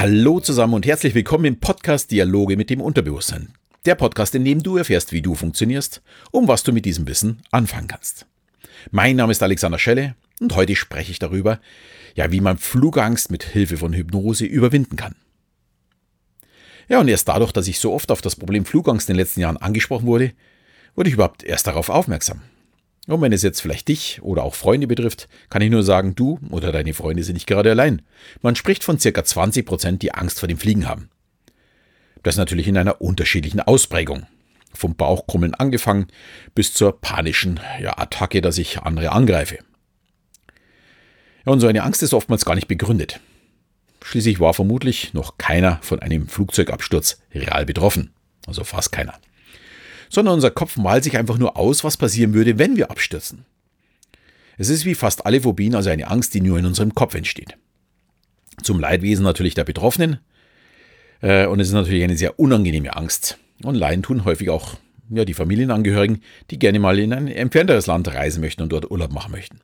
Hallo zusammen und herzlich willkommen im Podcast Dialoge mit dem Unterbewusstsein. Der Podcast, in dem du erfährst, wie du funktionierst und was du mit diesem Wissen anfangen kannst. Mein Name ist Alexander Schelle und heute spreche ich darüber, ja, wie man Flugangst mit Hilfe von Hypnose überwinden kann. Ja, und erst dadurch, dass ich so oft auf das Problem Flugangst in den letzten Jahren angesprochen wurde, wurde ich überhaupt erst darauf aufmerksam. Und wenn es jetzt vielleicht dich oder auch Freunde betrifft, kann ich nur sagen, du oder deine Freunde sind nicht gerade allein. Man spricht von circa 20 Prozent, die Angst vor dem Fliegen haben. Das natürlich in einer unterschiedlichen Ausprägung. Vom Bauchkrummeln angefangen bis zur panischen ja, Attacke, dass ich andere angreife. Ja, und so eine Angst ist oftmals gar nicht begründet. Schließlich war vermutlich noch keiner von einem Flugzeugabsturz real betroffen. Also fast keiner sondern unser Kopf malt sich einfach nur aus, was passieren würde, wenn wir abstürzen. Es ist wie fast alle Phobien also eine Angst, die nur in unserem Kopf entsteht. Zum Leidwesen natürlich der Betroffenen. Äh, und es ist natürlich eine sehr unangenehme Angst. Und Leiden tun häufig auch ja, die Familienangehörigen, die gerne mal in ein entfernteres Land reisen möchten und dort Urlaub machen möchten.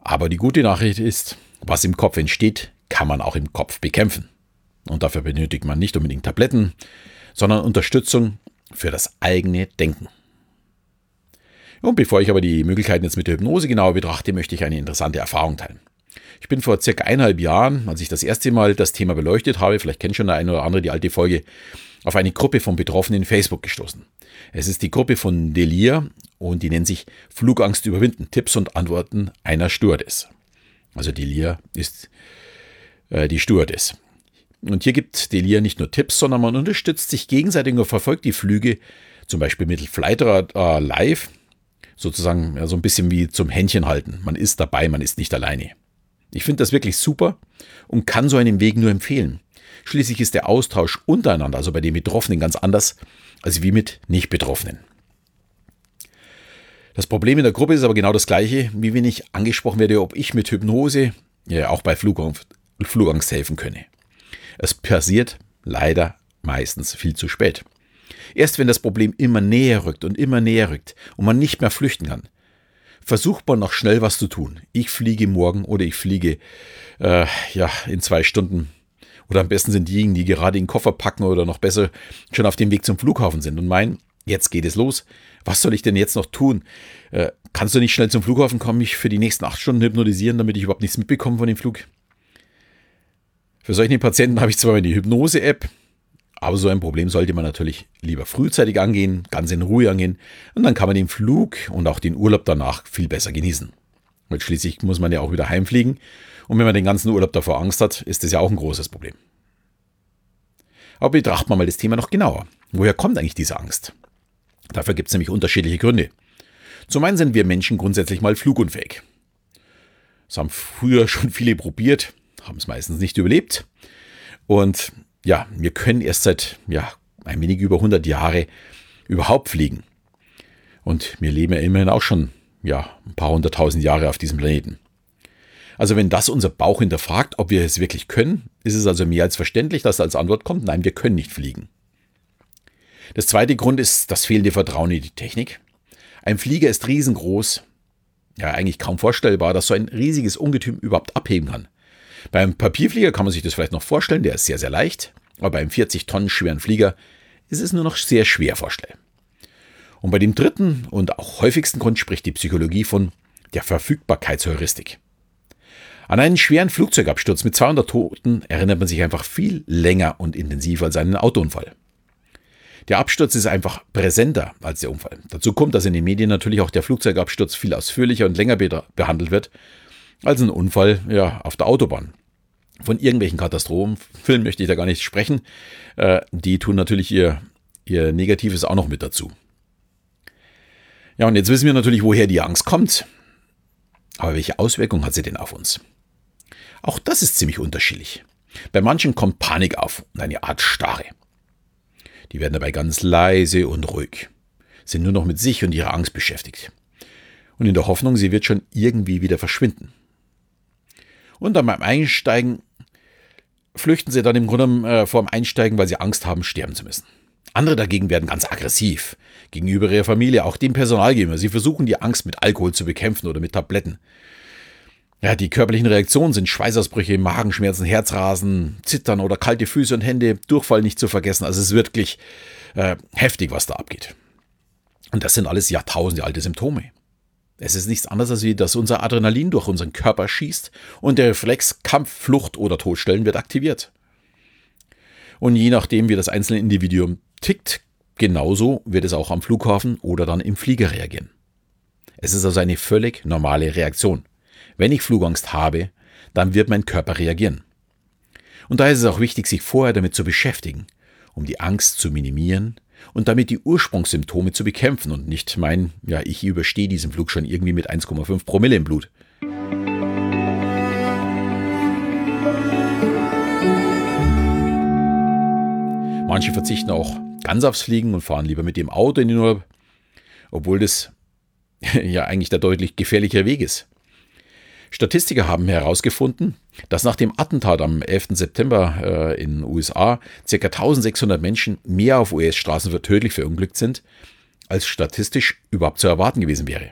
Aber die gute Nachricht ist, was im Kopf entsteht, kann man auch im Kopf bekämpfen. Und dafür benötigt man nicht unbedingt Tabletten, sondern Unterstützung für das eigene Denken. Und bevor ich aber die Möglichkeiten jetzt mit der Hypnose genauer betrachte, möchte ich eine interessante Erfahrung teilen. Ich bin vor circa eineinhalb Jahren, als ich das erste Mal das Thema beleuchtet habe, vielleicht kennt schon der eine oder andere die alte Folge, auf eine Gruppe von Betroffenen in Facebook gestoßen. Es ist die Gruppe von Delir und die nennt sich Flugangst überwinden, Tipps und Antworten einer Stewardess. Also Delir ist äh, die Stewardess. Und hier gibt Delia nicht nur Tipps, sondern man unterstützt sich gegenseitig und verfolgt die Flüge, zum Beispiel mit Flightrad äh, live, sozusagen so ein bisschen wie zum Händchen halten. Man ist dabei, man ist nicht alleine. Ich finde das wirklich super und kann so einen Weg nur empfehlen. Schließlich ist der Austausch untereinander, also bei den Betroffenen, ganz anders als wie mit Nicht-Betroffenen. Das Problem in der Gruppe ist aber genau das gleiche, wie wenn ich angesprochen werde, ob ich mit Hypnose ja auch bei Flugangst, Flugangst helfen könne. Es passiert leider meistens viel zu spät. Erst wenn das Problem immer näher rückt und immer näher rückt und man nicht mehr flüchten kann, versucht man noch schnell was zu tun. Ich fliege morgen oder ich fliege äh, ja in zwei Stunden. Oder am besten sind diejenigen, die gerade den Koffer packen oder noch besser schon auf dem Weg zum Flughafen sind und meinen, jetzt geht es los. Was soll ich denn jetzt noch tun? Äh, kannst du nicht schnell zum Flughafen kommen, mich für die nächsten acht Stunden hypnotisieren, damit ich überhaupt nichts mitbekomme von dem Flug? Für solche Patienten habe ich zwar die Hypnose-App, aber so ein Problem sollte man natürlich lieber frühzeitig angehen, ganz in Ruhe angehen, und dann kann man den Flug und auch den Urlaub danach viel besser genießen. Weil schließlich muss man ja auch wieder heimfliegen, und wenn man den ganzen Urlaub davor Angst hat, ist das ja auch ein großes Problem. Aber betrachten wir mal das Thema noch genauer. Woher kommt eigentlich diese Angst? Dafür gibt es nämlich unterschiedliche Gründe. Zum einen sind wir Menschen grundsätzlich mal flugunfähig. Das haben früher schon viele probiert, haben es meistens nicht überlebt. Und ja, wir können erst seit ja, ein wenig über 100 Jahre überhaupt fliegen. Und wir leben ja immerhin auch schon ja, ein paar hunderttausend Jahre auf diesem Planeten. Also wenn das unser Bauch hinterfragt, ob wir es wirklich können, ist es also mehr als verständlich, dass als Antwort kommt, nein, wir können nicht fliegen. Das zweite Grund ist das fehlende Vertrauen in die Technik. Ein Flieger ist riesengroß, ja eigentlich kaum vorstellbar, dass so ein riesiges Ungetüm überhaupt abheben kann. Beim Papierflieger kann man sich das vielleicht noch vorstellen, der ist sehr, sehr leicht, aber beim 40 Tonnen schweren Flieger ist es nur noch sehr schwer vorstellbar. Und bei dem dritten und auch häufigsten Grund spricht die Psychologie von der Verfügbarkeitsheuristik. An einen schweren Flugzeugabsturz mit 200 Toten erinnert man sich einfach viel länger und intensiver als an einen Autounfall. Der Absturz ist einfach präsenter als der Unfall. Dazu kommt, dass in den Medien natürlich auch der Flugzeugabsturz viel ausführlicher und länger behandelt wird als ein Unfall ja, auf der Autobahn. Von irgendwelchen Katastrophenfilmen möchte ich da gar nicht sprechen. Äh, die tun natürlich ihr, ihr Negatives auch noch mit dazu. Ja, und jetzt wissen wir natürlich, woher die Angst kommt. Aber welche Auswirkungen hat sie denn auf uns? Auch das ist ziemlich unterschiedlich. Bei manchen kommt Panik auf und eine Art Starre. Die werden dabei ganz leise und ruhig, sind nur noch mit sich und ihrer Angst beschäftigt. Und in der Hoffnung, sie wird schon irgendwie wieder verschwinden. Und dann beim Einsteigen flüchten sie dann im Grunde äh, vor dem Einsteigen, weil sie Angst haben, sterben zu müssen. Andere dagegen werden ganz aggressiv gegenüber ihrer Familie, auch dem Personal gegenüber. Sie versuchen die Angst mit Alkohol zu bekämpfen oder mit Tabletten. Ja, die körperlichen Reaktionen sind Schweißausbrüche, Magenschmerzen, Herzrasen, Zittern oder kalte Füße und Hände, Durchfall nicht zu vergessen. Also es ist wirklich äh, heftig, was da abgeht. Und das sind alles Jahrtausende alte Symptome. Es ist nichts anderes, als wie, dass unser Adrenalin durch unseren Körper schießt und der Reflex Kampf, Flucht oder Todstellen wird aktiviert. Und je nachdem, wie das einzelne Individuum tickt, genauso wird es auch am Flughafen oder dann im Flieger reagieren. Es ist also eine völlig normale Reaktion. Wenn ich Flugangst habe, dann wird mein Körper reagieren. Und daher ist es auch wichtig, sich vorher damit zu beschäftigen, um die Angst zu minimieren und damit die Ursprungssymptome zu bekämpfen und nicht mein, ja, ich überstehe diesen Flug schon irgendwie mit 1,5 Promille im Blut. Manche verzichten auch ganz aufs Fliegen und fahren lieber mit dem Auto in den Urlaub, obwohl das ja eigentlich der deutlich gefährlichere Weg ist. Statistiker haben herausgefunden, dass nach dem Attentat am 11. September äh, in den USA ca. 1600 Menschen mehr auf US-Straßen tödlich verunglückt sind, als statistisch überhaupt zu erwarten gewesen wäre.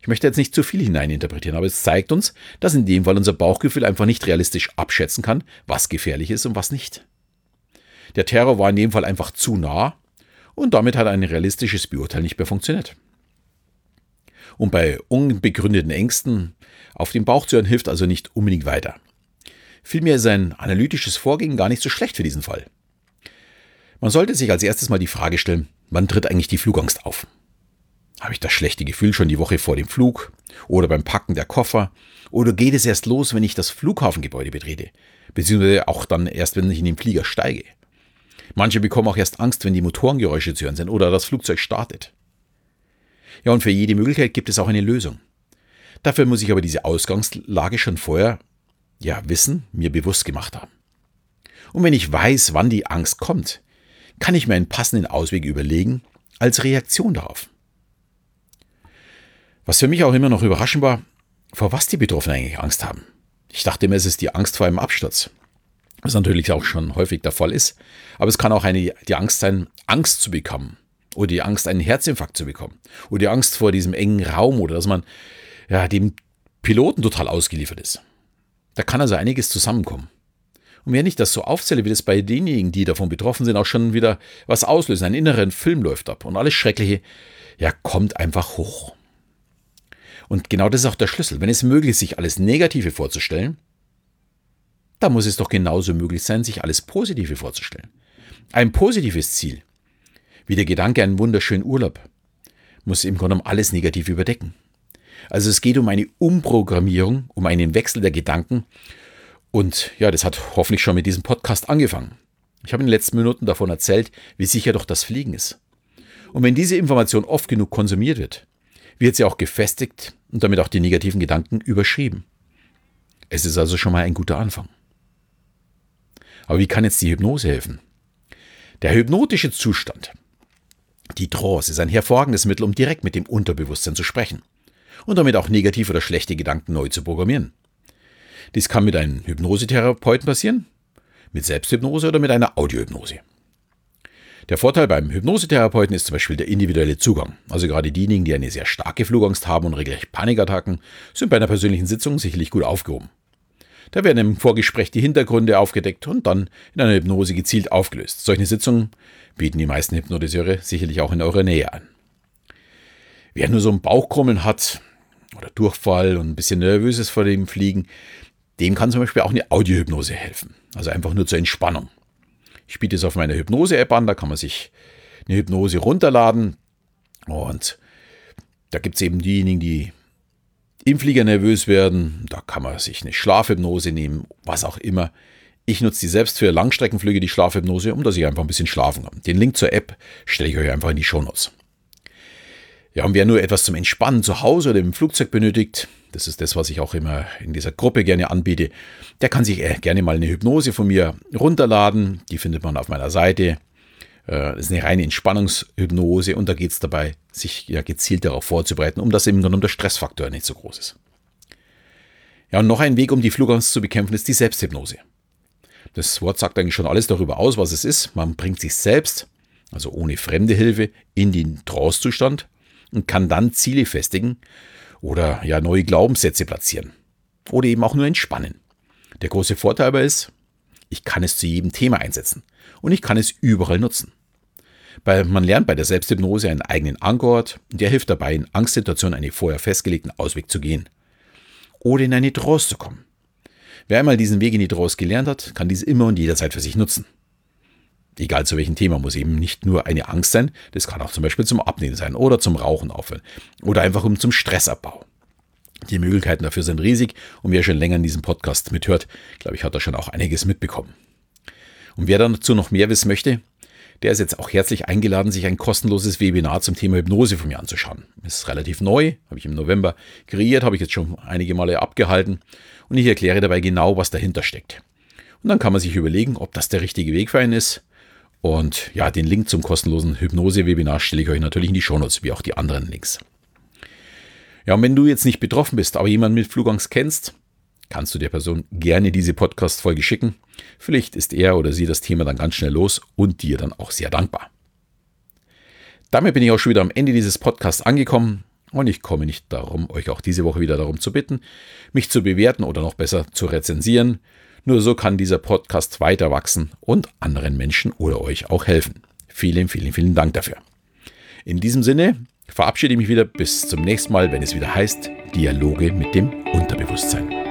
Ich möchte jetzt nicht zu viel hineininterpretieren, aber es zeigt uns, dass in dem Fall unser Bauchgefühl einfach nicht realistisch abschätzen kann, was gefährlich ist und was nicht. Der Terror war in dem Fall einfach zu nah und damit hat ein realistisches Beurteil nicht mehr funktioniert. Und bei unbegründeten Ängsten auf den Bauch zu hören hilft also nicht unbedingt weiter. Vielmehr ist ein analytisches Vorgehen gar nicht so schlecht für diesen Fall. Man sollte sich als erstes mal die Frage stellen, wann tritt eigentlich die Flugangst auf? Habe ich das schlechte Gefühl schon die Woche vor dem Flug oder beim Packen der Koffer? Oder geht es erst los, wenn ich das Flughafengebäude betrete? Beziehungsweise auch dann erst, wenn ich in den Flieger steige? Manche bekommen auch erst Angst, wenn die Motorengeräusche zu hören sind oder das Flugzeug startet. Ja, und für jede Möglichkeit gibt es auch eine Lösung. Dafür muss ich aber diese Ausgangslage schon vorher, ja, wissen, mir bewusst gemacht haben. Und wenn ich weiß, wann die Angst kommt, kann ich mir einen passenden Ausweg überlegen als Reaktion darauf. Was für mich auch immer noch überraschend war, vor was die Betroffenen eigentlich Angst haben. Ich dachte immer, es ist die Angst vor einem Absturz. Was natürlich auch schon häufig der Fall ist. Aber es kann auch eine, die Angst sein, Angst zu bekommen. Oder die Angst, einen Herzinfarkt zu bekommen. Oder die Angst vor diesem engen Raum oder dass man ja, dem Piloten total ausgeliefert ist. Da kann also einiges zusammenkommen. Und wenn ich das so aufzähle, wie das bei denjenigen, die davon betroffen sind, auch schon wieder was auslösen, ein inneren Film läuft ab und alles Schreckliche, ja, kommt einfach hoch. Und genau das ist auch der Schlüssel. Wenn es möglich ist, sich alles Negative vorzustellen, dann muss es doch genauso möglich sein, sich alles Positive vorzustellen. Ein positives Ziel, wie der Gedanke an einen wunderschönen Urlaub, muss im Grunde alles Negative überdecken. Also es geht um eine Umprogrammierung, um einen Wechsel der Gedanken. Und ja, das hat hoffentlich schon mit diesem Podcast angefangen. Ich habe in den letzten Minuten davon erzählt, wie sicher doch das Fliegen ist. Und wenn diese Information oft genug konsumiert wird, wird sie auch gefestigt und damit auch die negativen Gedanken überschrieben. Es ist also schon mal ein guter Anfang. Aber wie kann jetzt die Hypnose helfen? Der hypnotische Zustand, die Trance, ist ein hervorragendes Mittel, um direkt mit dem Unterbewusstsein zu sprechen und damit auch negative oder schlechte Gedanken neu zu programmieren. Dies kann mit einem Hypnosetherapeuten passieren, mit Selbsthypnose oder mit einer Audiohypnose. Der Vorteil beim Hypnosetherapeuten ist zum Beispiel der individuelle Zugang. Also gerade diejenigen, die eine sehr starke Flugangst haben und regelrecht Panikattacken, sind bei einer persönlichen Sitzung sicherlich gut aufgehoben. Da werden im Vorgespräch die Hintergründe aufgedeckt und dann in einer Hypnose gezielt aufgelöst. Solche Sitzungen bieten die meisten Hypnotiseure sicherlich auch in eurer Nähe an. Wer nur so ein Bauchkrummeln hat, oder Durchfall und ein bisschen nervös ist vor dem Fliegen, dem kann zum Beispiel auch eine Audiohypnose helfen. Also einfach nur zur Entspannung. Ich biete es auf meiner Hypnose-App an, da kann man sich eine Hypnose runterladen. Und da gibt es eben diejenigen, die im Flieger nervös werden. Da kann man sich eine Schlafhypnose nehmen, was auch immer. Ich nutze die selbst für Langstreckenflüge, die Schlafhypnose, um dass ich einfach ein bisschen schlafen kann. Den Link zur App stelle ich euch einfach in die Shownotes. Ja, und wer nur etwas zum Entspannen zu Hause oder im Flugzeug benötigt, das ist das, was ich auch immer in dieser Gruppe gerne anbiete, der kann sich äh, gerne mal eine Hypnose von mir runterladen. Die findet man auf meiner Seite. Äh, das ist eine reine Entspannungshypnose und da geht es dabei, sich ja gezielt darauf vorzubereiten, um dass eben dann der Stressfaktor nicht so groß ist. Ja, und noch ein Weg, um die Flugangst zu bekämpfen, ist die Selbsthypnose. Das Wort sagt eigentlich schon alles darüber aus, was es ist. Man bringt sich selbst, also ohne fremde Hilfe, in den Trance-Zustand und kann dann Ziele festigen oder ja neue Glaubenssätze platzieren oder eben auch nur entspannen. Der große Vorteil aber ist, ich kann es zu jedem Thema einsetzen und ich kann es überall nutzen. Weil man lernt bei der Selbsthypnose einen eigenen und der hilft dabei, in Angstsituationen einen vorher festgelegten Ausweg zu gehen. Oder in eine Trance zu kommen. Wer einmal diesen Weg in die Trance gelernt hat, kann dies immer und jederzeit für sich nutzen. Egal zu welchem Thema, muss eben nicht nur eine Angst sein, das kann auch zum Beispiel zum Abnehmen sein oder zum Rauchen aufhören oder einfach um zum Stressabbau. Die Möglichkeiten dafür sind riesig und wer schon länger in diesem Podcast mithört, glaube ich, hat da schon auch einiges mitbekommen. Und wer dazu noch mehr wissen möchte, der ist jetzt auch herzlich eingeladen, sich ein kostenloses Webinar zum Thema Hypnose von mir anzuschauen. Ist relativ neu, habe ich im November kreiert, habe ich jetzt schon einige Male abgehalten und ich erkläre dabei genau, was dahinter steckt. Und dann kann man sich überlegen, ob das der richtige Weg für einen ist. Und ja, den Link zum kostenlosen Hypnose-Webinar stelle ich euch natürlich in die Shownotes, wie auch die anderen Links. Ja, und wenn du jetzt nicht betroffen bist, aber jemanden mit Flugangst kennst, kannst du der Person gerne diese Podcast-Folge schicken. Vielleicht ist er oder sie das Thema dann ganz schnell los und dir dann auch sehr dankbar. Damit bin ich auch schon wieder am Ende dieses Podcasts angekommen und ich komme nicht darum, euch auch diese Woche wieder darum zu bitten, mich zu bewerten oder noch besser zu rezensieren. Nur so kann dieser Podcast weiter wachsen und anderen Menschen oder euch auch helfen. Vielen, vielen, vielen Dank dafür. In diesem Sinne verabschiede ich mich wieder bis zum nächsten Mal, wenn es wieder heißt Dialoge mit dem Unterbewusstsein.